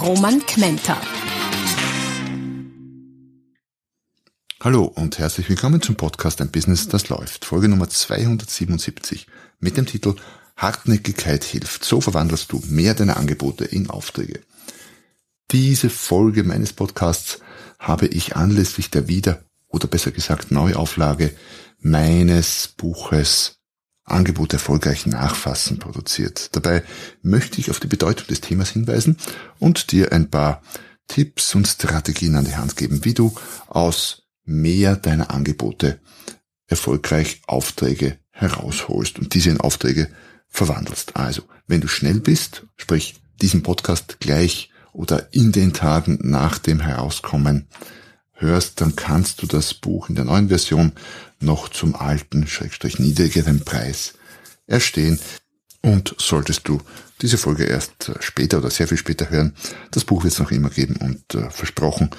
Roman Kmenter. Hallo und herzlich willkommen zum Podcast Ein Business, das läuft. Folge Nummer 277 mit dem Titel Hartnäckigkeit hilft. So verwandelst du mehr deiner Angebote in Aufträge. Diese Folge meines Podcasts habe ich anlässlich der Wieder- oder besser gesagt Neuauflage meines Buches Angebot erfolgreich nachfassen produziert. Dabei möchte ich auf die Bedeutung des Themas hinweisen und dir ein paar Tipps und Strategien an die Hand geben, wie du aus mehr deiner Angebote erfolgreich Aufträge herausholst und diese in Aufträge verwandelst. Also, wenn du schnell bist, sprich diesen Podcast gleich oder in den Tagen nach dem Herauskommen hörst, dann kannst du das Buch in der neuen Version noch zum alten, schrägstrich niedrigeren Preis erstehen. Und solltest du diese Folge erst später oder sehr viel später hören, das Buch wird es noch immer geben und äh, versprochen,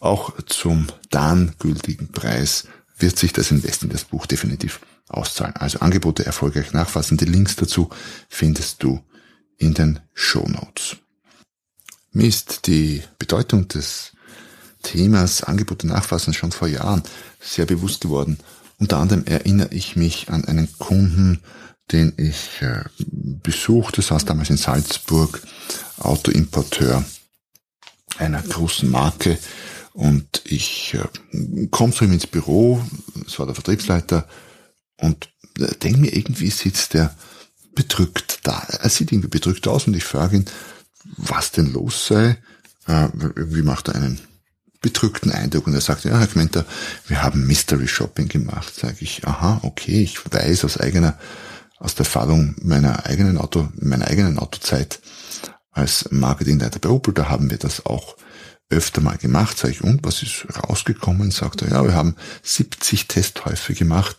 auch zum dann gültigen Preis wird sich das Invest in das Buch definitiv auszahlen. Also Angebote erfolgreich nachfassen. Die Links dazu findest du in den Show Notes. Mir ist die Bedeutung des Themas Angebote nachfassen schon vor Jahren sehr bewusst geworden. Unter anderem erinnere ich mich an einen Kunden, den ich äh, besuchte, saß damals in Salzburg, Autoimporteur einer großen Marke und ich äh, komme zu ihm ins Büro, es war der Vertriebsleiter und äh, denke mir, irgendwie sitzt der bedrückt da. Er sieht irgendwie bedrückt aus und ich frage ihn, was denn los sei. Äh, wie macht er einen bedrückten Eindruck und er sagt, ja, Herr Kmenter, wir haben Mystery Shopping gemacht. Sage ich, aha, okay, ich weiß aus eigener, aus der Erfahrung meiner eigenen Auto, meiner eigenen Autozeit als Marketingleiter bei Opel, da haben wir das auch öfter mal gemacht. Sag ich, und was ist rausgekommen? Sagt er, ja, wir haben 70 Testkäufe gemacht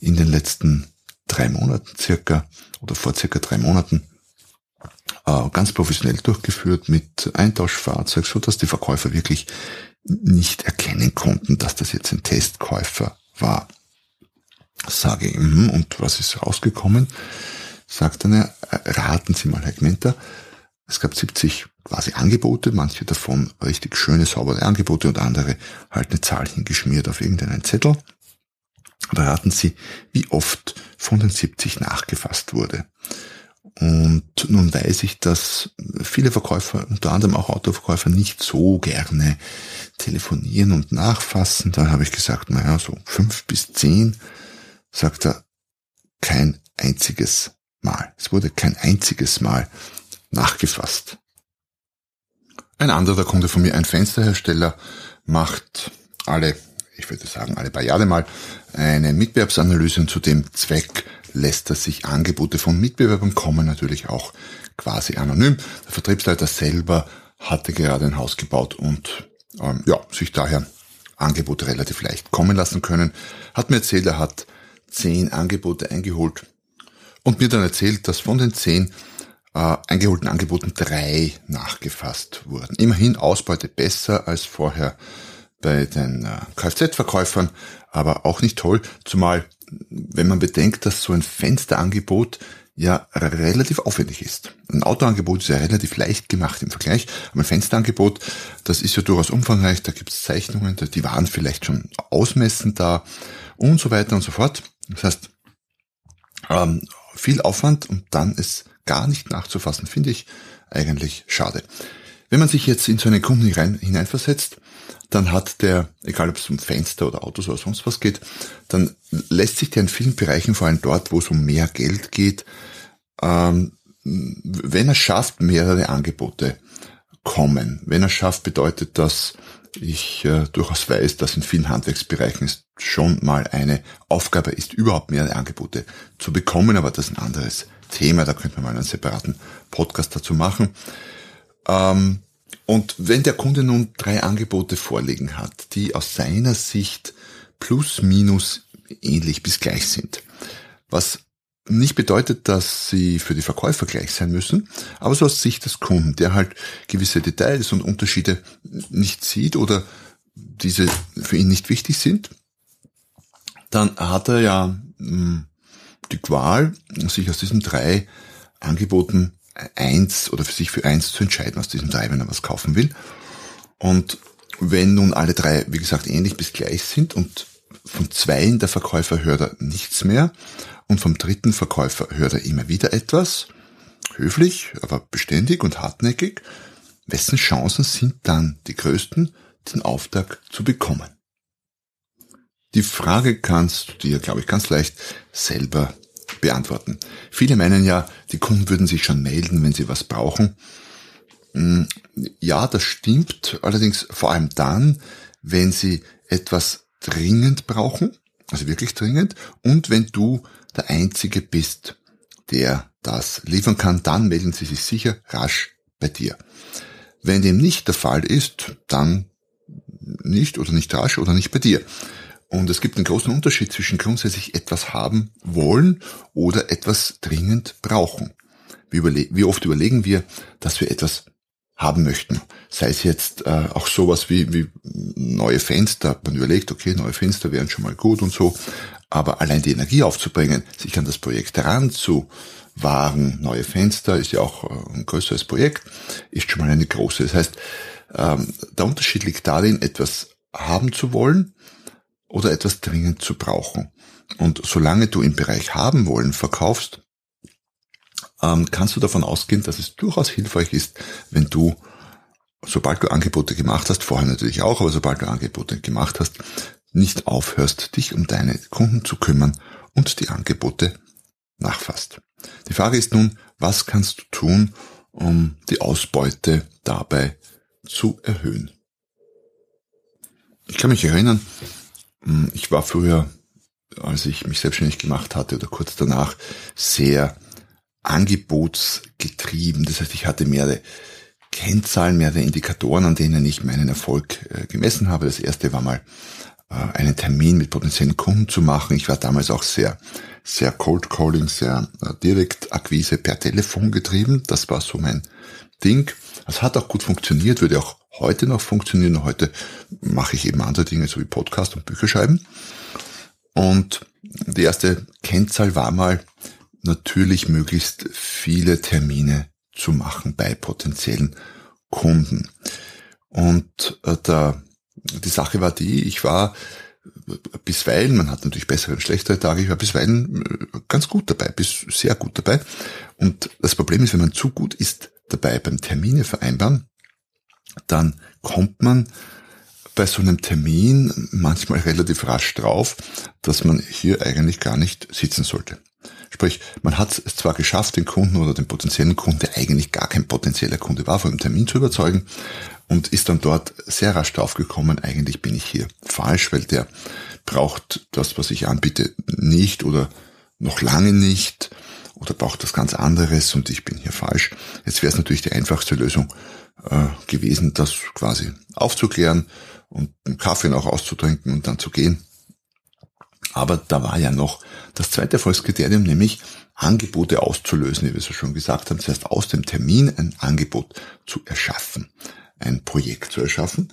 in den letzten drei Monaten circa oder vor circa drei Monaten äh, ganz professionell durchgeführt mit Eintauschfahrzeug, so dass die Verkäufer wirklich nicht erkennen konnten, dass das jetzt ein Testkäufer war. Sage ich, mm, und was ist rausgekommen? Sagt dann, er, raten Sie mal, Herr Gmenter, es gab 70 quasi Angebote, manche davon richtig schöne, saubere Angebote und andere halt eine Zahl hingeschmiert auf irgendeinen Zettel. Aber raten Sie, wie oft von den 70 nachgefasst wurde. Und nun weiß ich, dass viele Verkäufer, unter anderem auch Autoverkäufer, nicht so gerne telefonieren und nachfassen. Da habe ich gesagt, naja, so fünf bis zehn, sagt er, kein einziges Mal. Es wurde kein einziges Mal nachgefasst. Ein anderer Kunde von mir, ein Fensterhersteller, macht alle, ich würde sagen, alle paar Jahre mal eine Mitbewerbsanalyse und zu dem Zweck lässt er sich Angebote von Mitbewerbern kommen, natürlich auch quasi anonym. Der Vertriebsleiter selber hatte gerade ein Haus gebaut und ähm, ja, sich daher Angebote relativ leicht kommen lassen können. Hat mir erzählt, er hat zehn Angebote eingeholt und mir dann erzählt, dass von den zehn äh, eingeholten Angeboten drei nachgefasst wurden. Immerhin Ausbeute besser als vorher bei den äh, Kfz-Verkäufern, aber auch nicht toll, zumal wenn man bedenkt, dass so ein Fensterangebot ja relativ aufwendig ist. Ein Autoangebot ist ja relativ leicht gemacht im Vergleich, aber ein Fensterangebot, das ist ja durchaus umfangreich, da gibt es Zeichnungen, die waren vielleicht schon ausmessend da und so weiter und so fort. Das heißt, ähm, viel Aufwand und dann es gar nicht nachzufassen, finde ich eigentlich schade. Wenn man sich jetzt in so einen Kunden hineinversetzt, dann hat der, egal ob es um Fenster oder Autos oder sonst was geht, dann lässt sich der in vielen Bereichen, vor allem dort, wo es um mehr Geld geht, ähm, wenn er schafft, mehrere Angebote kommen. Wenn er schafft, bedeutet das, ich äh, durchaus weiß, dass in vielen Handwerksbereichen es schon mal eine Aufgabe ist, überhaupt mehrere Angebote zu bekommen, aber das ist ein anderes Thema, da könnte man mal einen separaten Podcast dazu machen. Ähm, Und wenn der Kunde nun drei Angebote vorliegen hat, die aus seiner Sicht plus minus ähnlich bis gleich sind, was nicht bedeutet, dass sie für die Verkäufer gleich sein müssen, aber so aus Sicht des Kunden, der halt gewisse Details und Unterschiede nicht sieht oder diese für ihn nicht wichtig sind, dann hat er ja hm, die Qual, sich aus diesen drei Angeboten eins oder für sich für eins zu entscheiden aus diesen drei, wenn er was kaufen will. Und wenn nun alle drei, wie gesagt, ähnlich bis gleich sind und von zweien der Verkäufer hört er nichts mehr und vom dritten Verkäufer hört er immer wieder etwas, höflich, aber beständig und hartnäckig, wessen Chancen sind dann die größten, den Auftrag zu bekommen? Die Frage kannst du dir, glaube ich, ganz leicht selber beantworten. Viele meinen ja, die Kunden würden sich schon melden, wenn sie was brauchen. Hm, ja, das stimmt, allerdings vor allem dann, wenn sie etwas dringend brauchen, also wirklich dringend, und wenn du der Einzige bist, der das liefern kann, dann melden sie sich sicher rasch bei dir. Wenn dem nicht der Fall ist, dann nicht oder nicht rasch oder nicht bei dir. Und es gibt einen großen Unterschied zwischen grundsätzlich etwas haben wollen oder etwas dringend brauchen. Wie, wie oft überlegen wir, dass wir etwas haben möchten. Sei es jetzt äh, auch sowas wie, wie neue Fenster. Man überlegt, okay, neue Fenster wären schon mal gut und so. Aber allein die Energie aufzubringen, sich an das Projekt heranzuwagen, neue Fenster ist ja auch äh, ein größeres Projekt, ist schon mal eine große. Das heißt, ähm, der Unterschied liegt darin, etwas haben zu wollen oder etwas dringend zu brauchen. Und solange du im Bereich haben wollen verkaufst, ähm, kannst du davon ausgehen, dass es durchaus hilfreich ist, wenn du, sobald du Angebote gemacht hast, vorher natürlich auch, aber sobald du Angebote gemacht hast, nicht aufhörst, dich um deine Kunden zu kümmern und die Angebote nachfasst. Die Frage ist nun, was kannst du tun, um die Ausbeute dabei zu erhöhen? Ich kann mich erinnern, ich war früher, als ich mich selbstständig gemacht hatte oder kurz danach, sehr angebotsgetrieben. Das heißt, ich hatte mehrere Kennzahlen, mehrere Indikatoren, an denen ich meinen Erfolg äh, gemessen habe. Das erste war mal äh, einen Termin mit potenziellen Kunden zu machen. Ich war damals auch sehr, sehr Cold Calling, sehr äh, Direktakquise per Telefon getrieben. Das war so mein Ding. Es hat auch gut funktioniert, würde auch heute noch funktionieren. Heute mache ich eben andere Dinge, so wie Podcast und Bücher schreiben. Und die erste Kennzahl war mal natürlich möglichst viele Termine zu machen bei potenziellen Kunden. Und äh, da, die Sache war die, ich war bisweilen, man hat natürlich bessere und schlechtere Tage, ich war bisweilen äh, ganz gut dabei, bis sehr gut dabei. Und das Problem ist, wenn man zu gut ist dabei beim Termine vereinbaren, dann kommt man bei so einem Termin manchmal relativ rasch drauf, dass man hier eigentlich gar nicht sitzen sollte. Sprich, man hat es zwar geschafft, den Kunden oder den potenziellen Kunden, der eigentlich gar kein potenzieller Kunde war, von dem Termin zu überzeugen und ist dann dort sehr rasch draufgekommen, eigentlich bin ich hier falsch, weil der braucht das, was ich anbiete, nicht oder noch lange nicht oder braucht das ganz anderes und ich bin hier falsch. Jetzt wäre es natürlich die einfachste Lösung, äh, gewesen, das quasi aufzuklären und einen Kaffee noch auszutrinken und dann zu gehen. Aber da war ja noch das zweite Erfolgskriterium, nämlich Angebote auszulösen, wie wir es ja schon gesagt haben. Das heißt, aus dem Termin ein Angebot zu erschaffen, ein Projekt zu erschaffen.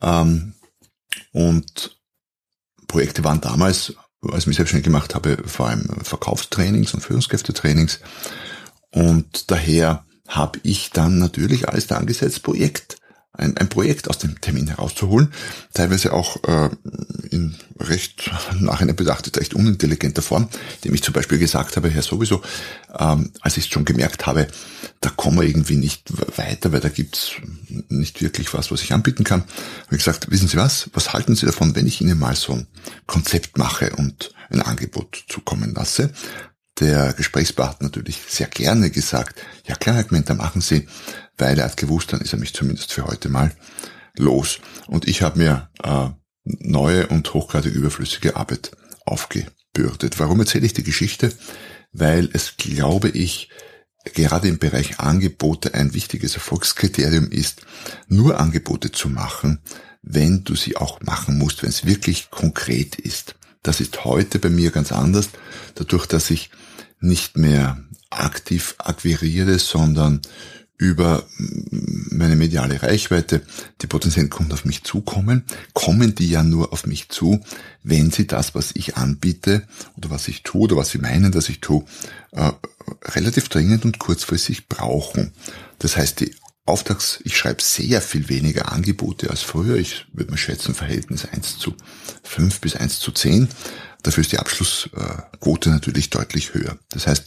Ähm, und Projekte waren damals, als ich mich selbstständig gemacht habe, vor allem Verkaufstrainings und Führungskräftetrainings. Und daher habe ich dann natürlich alles da angesetzt, Projekt, ein, ein Projekt aus dem Termin herauszuholen, teilweise auch äh, in recht nachhinein bedachtet recht unintelligenter Form, dem ich zum Beispiel gesagt habe, ja sowieso, ähm, als ich schon gemerkt habe, da kommen wir irgendwie nicht weiter, weil da gibt's nicht wirklich was, was ich anbieten kann, habe ich gesagt, wissen Sie was, was halten Sie davon, wenn ich Ihnen mal so ein Konzept mache und ein Angebot zukommen lasse? Der Gesprächspartner natürlich sehr gerne gesagt, ja klar, Herr Gmenter, machen Sie, weil er hat gewusst, dann ist er mich zumindest für heute mal los. Und ich habe mir äh, neue und hochgradig überflüssige Arbeit aufgebürdet. Warum erzähle ich die Geschichte? Weil es, glaube ich, gerade im Bereich Angebote ein wichtiges Erfolgskriterium ist, nur Angebote zu machen, wenn du sie auch machen musst, wenn es wirklich konkret ist. Das ist heute bei mir ganz anders, dadurch, dass ich nicht mehr aktiv akquiriere, sondern über meine mediale Reichweite die potenziellen Kunden auf mich zukommen, kommen die ja nur auf mich zu, wenn sie das, was ich anbiete oder was ich tue oder was sie meinen, dass ich tue, äh, relativ dringend und kurzfristig brauchen. Das heißt, die Auftrags, ich schreibe sehr viel weniger Angebote als früher. Ich würde mal schätzen, Verhältnis 1 zu 5 bis 1 zu 10. Dafür ist die Abschlussquote natürlich deutlich höher. Das heißt,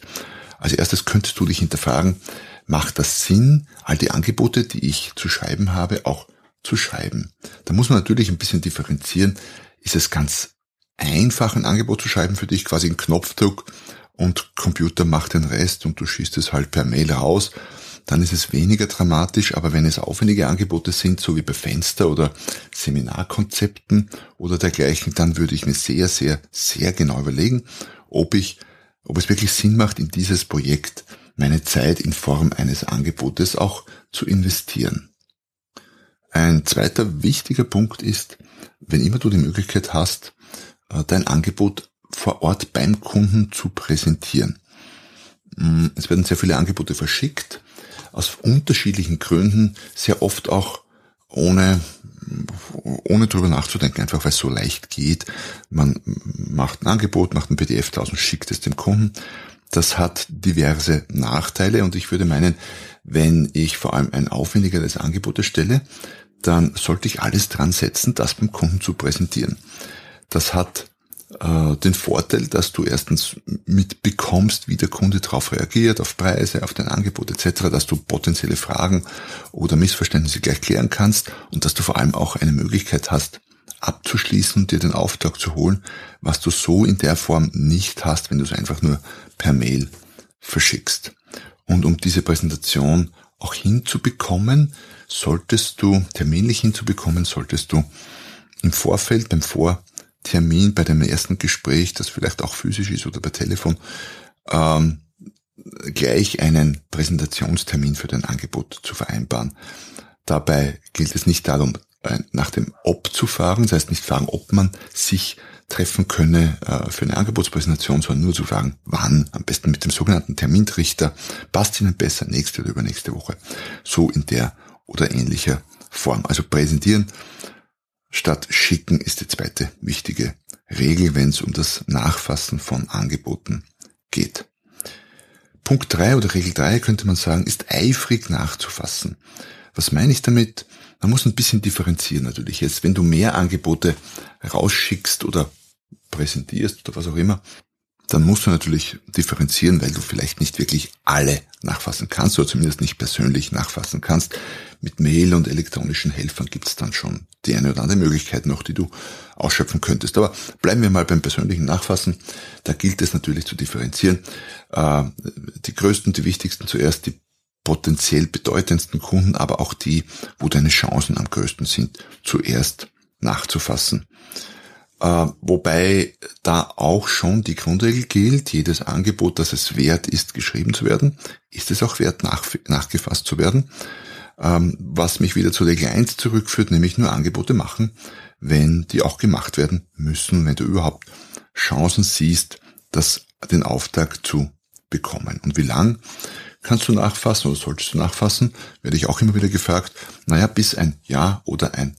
als erstes könntest du dich hinterfragen, macht das Sinn, all die Angebote, die ich zu schreiben habe, auch zu schreiben? Da muss man natürlich ein bisschen differenzieren. Ist es ganz einfach, ein Angebot zu schreiben für dich, quasi ein Knopfdruck und Computer macht den Rest und du schießt es halt per Mail raus dann ist es weniger dramatisch, aber wenn es aufwendige Angebote sind, so wie bei Fenster oder Seminarkonzepten oder dergleichen, dann würde ich mir sehr, sehr, sehr genau überlegen, ob ich, ob es wirklich Sinn macht, in dieses Projekt meine Zeit in Form eines Angebotes auch zu investieren. Ein zweiter wichtiger Punkt ist, wenn immer du die Möglichkeit hast, äh, dein Angebot vor Ort beim Kunden zu präsentieren. Mm, es werden sehr viele Angebote verschickt aus unterschiedlichen Gründen sehr oft auch ohne ohne drüber nachzudenken, einfach weil es so leicht geht. Man macht ein Angebot, macht ein PDF draus und schickt es dem Kunden. Das hat diverse Nachteile und ich würde meinen, wenn ich vor allem ein aufwendigeres Angebot erstelle, dann sollte ich alles dran setzen, das beim Kunden zu präsentieren. Das hat äh, den Vorteil, dass du erstens mitbekommst, wie der Kunde darauf reagiert, auf Preise, auf dein Angebot etc., dass du potenzielle Fragen oder Missverständnisse gleich klären kannst und dass du vor allem auch eine Möglichkeit hast, abzuschließen und dir den Auftrag zu holen, was du so in der Form nicht hast, wenn du es einfach nur per Mail verschickst. Und um diese Präsentation auch hinzubekommen, solltest du, terminlich hinzubekommen, solltest du im Vorfeld, beim Vor Termin bei dem ersten Gespräch, das vielleicht auch physisch ist oder per Telefon, ähm, gleich einen Präsentationstermin für dein Angebot zu vereinbaren. Dabei gilt es nicht darum, äh, nach dem Ob zu fragen, das heißt nicht fragen, ob man sich treffen könne äh, für eine Angebotspräsentation, sondern nur zu fragen, wann, am besten mit dem sogenannten Termintrichter, passt Ihnen besser nächste oder übernächste Woche. So in der oder ähnlicher Form. Also präsentieren statt schicken ist die zweite wichtige Regel, wenn es um das Nachfassen von Angeboten geht. Punkt drei oder Regel drei könnte man sagen, ist eifrig nachzufassen. Was meine ich damit? Man muss ein bisschen differenzieren natürlich. Jetzt, wenn du mehr Angebote rausschickst oder präsentierst oder was auch immer, dann musst du natürlich differenzieren, weil du vielleicht nicht wirklich alle nachfassen kannst oder zumindest nicht persönlich nachfassen kannst. Mit Mail und elektronischen Helfern gibt es dann schon die eine oder andere Möglichkeit noch, die du ausschöpfen könntest. Aber bleiben wir mal beim persönlichen Nachfassen. Da gilt es natürlich zu differenzieren. Äh, die größten, die wichtigsten zuerst, die potenziell bedeutendsten Kunden, aber auch die, wo deine Chancen am größten sind, zuerst nachzufassen. Äh, wobei da auch schon die Grundregel gilt, jedes Angebot, das es wert ist, geschrieben zu werden, ist es auch wert, nach, nachgefasst zu werden. Ähm, was mich wieder zur Regel 1 zurückführt, nämlich nur Angebote machen, wenn die auch gemacht werden müssen, wenn du überhaupt Chancen siehst, das, den Auftrag zu bekommen. Und wie lang kannst du nachfassen oder solltest du nachfassen, werde ich auch immer wieder gefragt, naja, bis ein Ja oder ein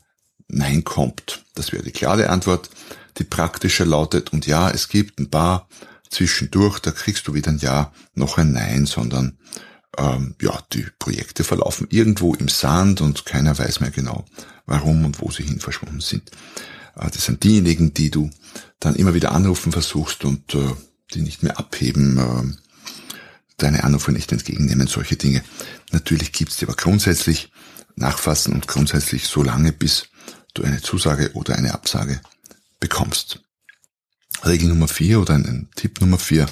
Nein kommt. Das wäre die klare Antwort. Die praktische lautet, und ja, es gibt ein paar zwischendurch, da kriegst du weder ein Ja noch ein Nein, sondern ähm, ja, die Projekte verlaufen irgendwo im Sand und keiner weiß mehr genau, warum und wo sie hin verschwunden sind. Äh, das sind diejenigen, die du dann immer wieder anrufen versuchst und äh, die nicht mehr abheben, äh, deine Anrufe nicht entgegennehmen, solche Dinge. Natürlich gibt's die aber grundsätzlich nachfassen und grundsätzlich so lange, bis du eine Zusage oder eine Absage bekommst. Regel Nummer vier oder ein Tipp Nummer vier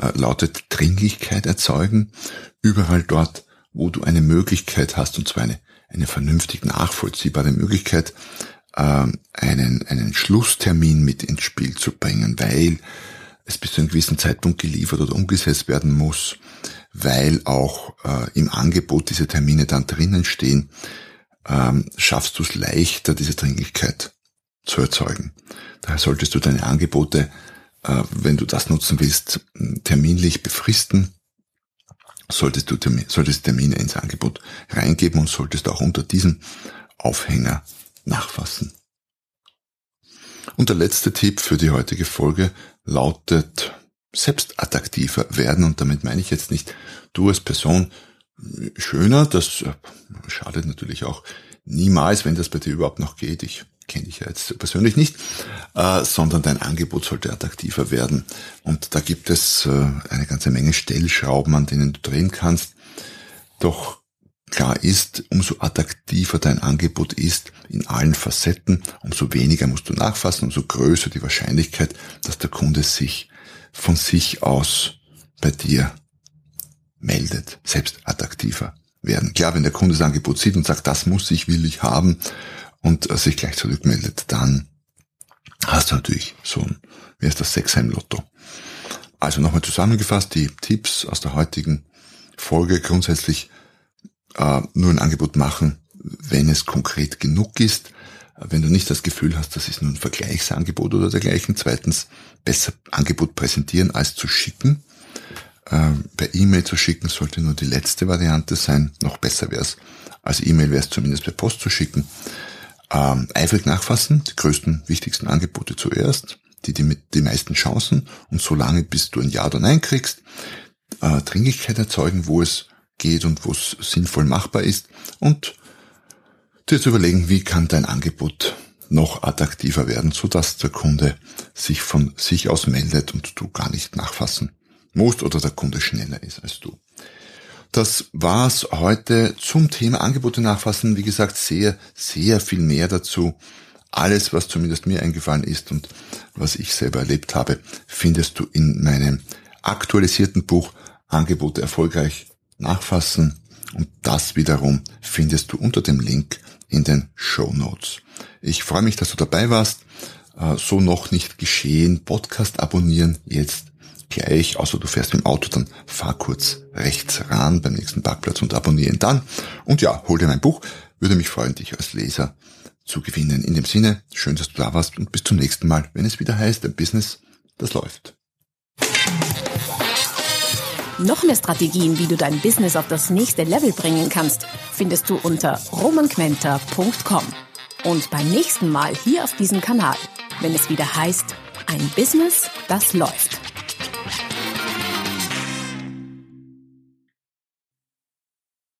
äh, lautet Dringlichkeit erzeugen. Überall dort, wo du eine Möglichkeit hast, und zwar eine, eine vernünftig nachvollziehbare Möglichkeit, äh, einen, einen Schlusstermin mit ins Spiel zu bringen, weil es bis zu einem gewissen Zeitpunkt geliefert oder umgesetzt werden muss, weil auch äh, im Angebot diese Termine dann drinnen stehen, ähm, schaffst du es leichter, diese Dringlichkeit zu erzeugen. Daher solltest du deine Angebote, äh, wenn du das nutzen willst, terminlich befristen. Solltest du Termin, solltest Termine ins Angebot reingeben und solltest auch unter diesem Aufhänger nachfassen. Und der letzte Tipp für die heutige Folge lautet selbst attraktiver werden. Und damit meine ich jetzt nicht du als Person schöner, das äh, schadet natürlich auch niemals, wenn das bei dir überhaupt noch geht. Ich kenne ich ja jetzt persönlich nicht, äh, sondern dein Angebot sollte attraktiver werden. Und da gibt es äh, eine ganze Menge Stellschrauben, an denen du drehen kannst. Doch klar ist, umso attraktiver dein Angebot ist in allen Facetten, umso weniger musst du nachfassen, umso größer die Wahrscheinlichkeit, dass der Kunde sich von sich aus bei dir meldet, selbst attraktiver werden. Klar, wenn der Kunde das Angebot sieht und sagt, das muss ich, will ich haben und äh, sich gleich zurückmeldet, dann hast du natürlich so ein, wie heißt das, Sechsheim-Lotto. Also nochmal zusammengefasst, die Tipps aus der heutigen Folge grundsätzlich äh, nur ein Angebot machen, wenn es konkret genug ist. Wenn du nicht das Gefühl hast, das ist nur ein Vergleichsangebot oder dergleichen. Zweitens, besser Angebot präsentieren als zu schicken. Äh, per E-Mail zu schicken sollte nur die letzte Variante sein. Noch besser wäre es, als E-Mail wäre es zumindest per Post zu schicken. Ähm, eifrig nachfassen, die größten, wichtigsten Angebote zuerst, die, die mit die meisten Chancen und so lange, bis du ein Ja oder Nein kriegst. Äh, Dringlichkeit erzeugen, wo es geht und wo es sinnvoll machbar ist und dir zu überlegen, wie kann dein Angebot noch attraktiver werden, so dass der Kunde sich von sich aus meldet und du gar nicht nachfassen musst oder der Kunde schneller ist als du. Das war's heute zum Thema Angebote nachfassen. Wie gesagt, sehr, sehr viel mehr dazu. Alles, was zumindest mir eingefallen ist und was ich selber erlebt habe, findest du in meinem aktualisierten Buch Angebote erfolgreich nachfassen. Und das wiederum findest du unter dem Link in den Show Notes. Ich freue mich, dass du dabei warst. Äh, so noch nicht geschehen. Podcast abonnieren jetzt gleich, außer du fährst im Auto, dann fahr kurz rechts ran beim nächsten Parkplatz und abonnieren dann. Und ja, hol dir mein Buch. Würde mich freuen, dich als Leser zu gewinnen. In dem Sinne, schön, dass du da warst und bis zum nächsten Mal, wenn es wieder heißt, ein Business, das läuft. Noch mehr Strategien, wie du dein Business auf das nächste Level bringen kannst, findest du unter romanquenter.com. Und beim nächsten Mal hier auf diesem Kanal, wenn es wieder heißt, ein Business, das läuft.